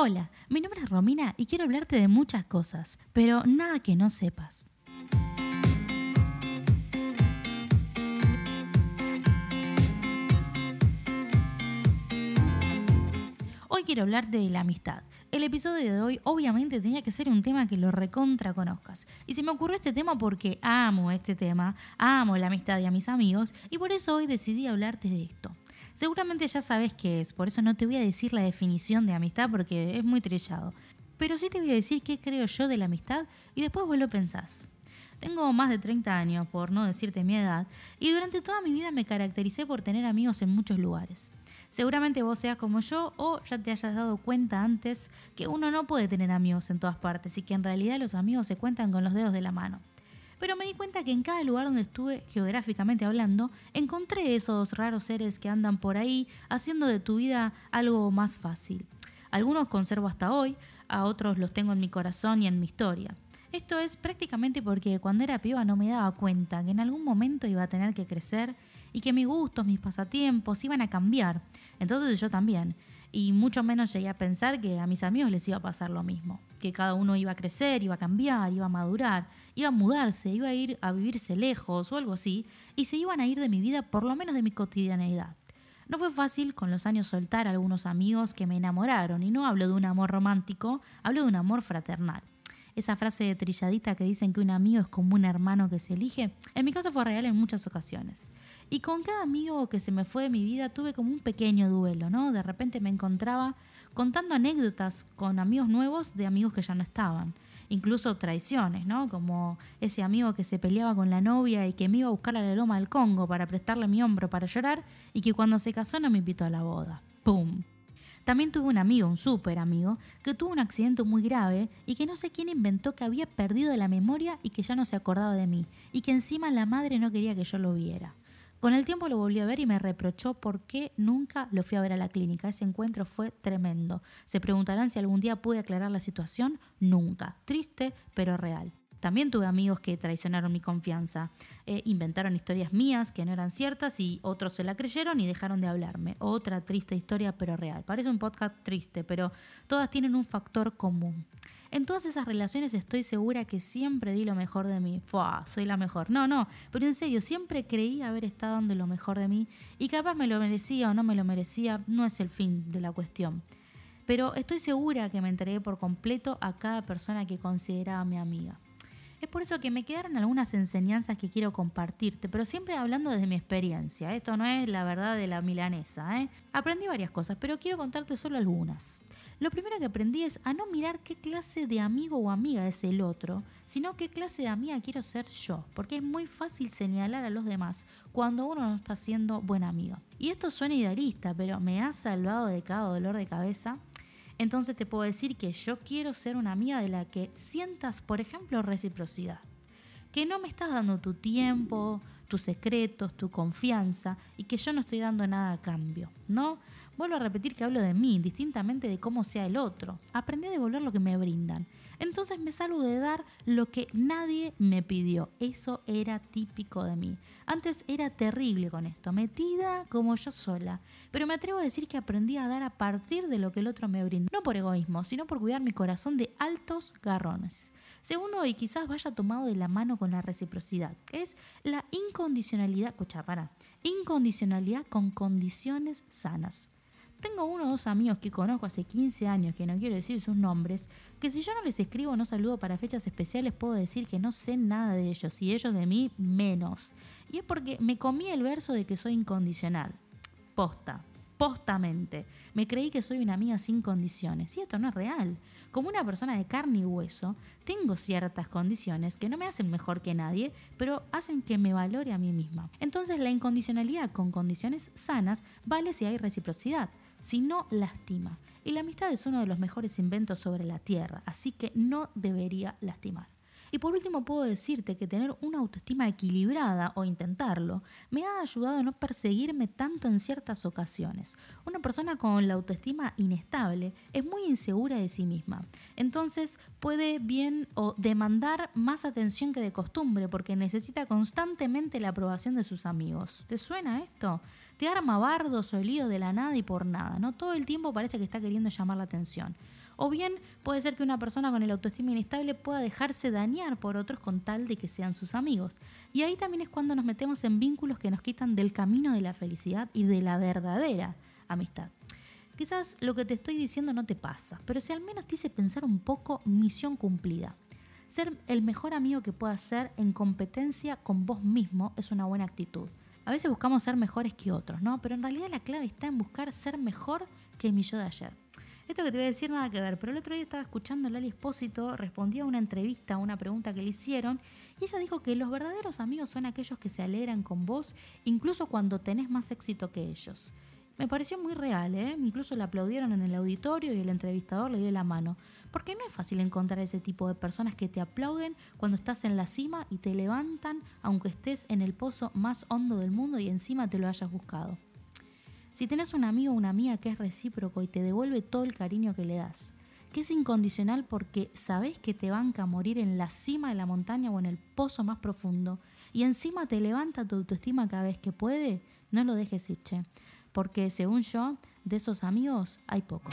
Hola, mi nombre es Romina y quiero hablarte de muchas cosas, pero nada que no sepas. Hoy quiero hablarte de la amistad. El episodio de hoy obviamente tenía que ser un tema que lo recontra conozcas. Y se me ocurrió este tema porque amo este tema, amo la amistad y a mis amigos, y por eso hoy decidí hablarte de esto. Seguramente ya sabes qué es, por eso no te voy a decir la definición de amistad porque es muy trillado. Pero sí te voy a decir qué creo yo de la amistad y después vos lo pensás. Tengo más de 30 años, por no decirte mi edad, y durante toda mi vida me caractericé por tener amigos en muchos lugares. Seguramente vos seas como yo o ya te hayas dado cuenta antes que uno no puede tener amigos en todas partes y que en realidad los amigos se cuentan con los dedos de la mano. Pero me di cuenta que en cada lugar donde estuve geográficamente hablando, encontré esos raros seres que andan por ahí haciendo de tu vida algo más fácil. Algunos conservo hasta hoy, a otros los tengo en mi corazón y en mi historia. Esto es prácticamente porque cuando era piba no me daba cuenta que en algún momento iba a tener que crecer y que mis gustos, mis pasatiempos iban a cambiar. Entonces yo también. Y mucho menos llegué a pensar que a mis amigos les iba a pasar lo mismo. Que cada uno iba a crecer, iba a cambiar, iba a madurar, iba a mudarse, iba a ir a vivirse lejos o algo así. Y se iban a ir de mi vida, por lo menos de mi cotidianeidad. No fue fácil con los años soltar a algunos amigos que me enamoraron. Y no hablo de un amor romántico, hablo de un amor fraternal esa frase de trilladita que dicen que un amigo es como un hermano que se elige, en mi caso fue real en muchas ocasiones. Y con cada amigo que se me fue de mi vida tuve como un pequeño duelo, ¿no? De repente me encontraba contando anécdotas con amigos nuevos de amigos que ya no estaban. Incluso traiciones, ¿no? Como ese amigo que se peleaba con la novia y que me iba a buscar a la loma del Congo para prestarle mi hombro para llorar y que cuando se casó no me invitó a la boda. ¡Pum! También tuve un amigo, un súper amigo, que tuvo un accidente muy grave y que no sé quién inventó que había perdido la memoria y que ya no se acordaba de mí, y que encima la madre no quería que yo lo viera. Con el tiempo lo volví a ver y me reprochó por qué nunca lo fui a ver a la clínica. Ese encuentro fue tremendo. Se preguntarán si algún día pude aclarar la situación. Nunca. Triste, pero real. También tuve amigos que traicionaron mi confianza, eh, inventaron historias mías que no eran ciertas y otros se la creyeron y dejaron de hablarme. Otra triste historia pero real. Parece un podcast triste, pero todas tienen un factor común. En todas esas relaciones estoy segura que siempre di lo mejor de mí. Fua, soy la mejor. No, no, pero en serio, siempre creí haber estado dando lo mejor de mí y capaz me lo merecía o no me lo merecía, no es el fin de la cuestión. Pero estoy segura que me entregué por completo a cada persona que consideraba mi amiga. Es por eso que me quedaron algunas enseñanzas que quiero compartirte, pero siempre hablando desde mi experiencia. Esto no es la verdad de la milanesa. ¿eh? Aprendí varias cosas, pero quiero contarte solo algunas. Lo primero que aprendí es a no mirar qué clase de amigo o amiga es el otro, sino qué clase de amiga quiero ser yo, porque es muy fácil señalar a los demás cuando uno no está siendo buena amiga. Y esto suena idealista, pero me ha salvado de cada dolor de cabeza entonces te puedo decir que yo quiero ser una amiga de la que sientas, por ejemplo, reciprocidad. Que no me estás dando tu tiempo, tus secretos, tu confianza y que yo no estoy dando nada a cambio, ¿no? Vuelvo a repetir que hablo de mí, distintamente de cómo sea el otro. Aprendí a devolver lo que me brindan. Entonces me salgo de dar lo que nadie me pidió. Eso era típico de mí. Antes era terrible con esto, metida como yo sola. Pero me atrevo a decir que aprendí a dar a partir de lo que el otro me brindó. No por egoísmo, sino por cuidar mi corazón de altos garrones. Segundo, y quizás vaya tomado de la mano con la reciprocidad, es la incondicionalidad, escucha, para, incondicionalidad con condiciones sanas. Tengo uno o dos amigos que conozco hace 15 años, que no quiero decir sus nombres, que si yo no les escribo o no saludo para fechas especiales, puedo decir que no sé nada de ellos y ellos de mí menos. Y es porque me comí el verso de que soy incondicional. Posta, postamente. Me creí que soy una amiga sin condiciones. Y esto no es real. Como una persona de carne y hueso, tengo ciertas condiciones que no me hacen mejor que nadie, pero hacen que me valore a mí misma. Entonces la incondicionalidad con condiciones sanas vale si hay reciprocidad si no lastima. Y la amistad es uno de los mejores inventos sobre la Tierra, así que no debería lastimar. Y por último puedo decirte que tener una autoestima equilibrada o intentarlo me ha ayudado a no perseguirme tanto en ciertas ocasiones. Una persona con la autoestima inestable es muy insegura de sí misma. Entonces puede bien o demandar más atención que de costumbre porque necesita constantemente la aprobación de sus amigos. ¿Te suena esto? Te arma bardos o lío de la nada y por nada, ¿no? Todo el tiempo parece que está queriendo llamar la atención. O bien puede ser que una persona con el autoestima inestable pueda dejarse dañar por otros con tal de que sean sus amigos. Y ahí también es cuando nos metemos en vínculos que nos quitan del camino de la felicidad y de la verdadera amistad. Quizás lo que te estoy diciendo no te pasa, pero si al menos te hice pensar un poco, misión cumplida. Ser el mejor amigo que puedas ser en competencia con vos mismo es una buena actitud. A veces buscamos ser mejores que otros, ¿no? Pero en realidad la clave está en buscar ser mejor que mi yo de ayer. Esto que te voy a decir nada que ver, pero el otro día estaba escuchando a Lali Espósito, respondía a una entrevista, a una pregunta que le hicieron, y ella dijo que los verdaderos amigos son aquellos que se alegran con vos, incluso cuando tenés más éxito que ellos. Me pareció muy real, ¿eh? incluso le aplaudieron en el auditorio y el entrevistador le dio la mano, porque no es fácil encontrar ese tipo de personas que te aplauden cuando estás en la cima y te levantan aunque estés en el pozo más hondo del mundo y encima te lo hayas buscado. Si tenés un amigo o una amiga que es recíproco y te devuelve todo el cariño que le das, que es incondicional porque sabés que te banca a morir en la cima de la montaña o en el pozo más profundo, y encima te levanta tu autoestima cada vez que puede, no lo dejes ir, che. Porque según yo, de esos amigos hay pocos.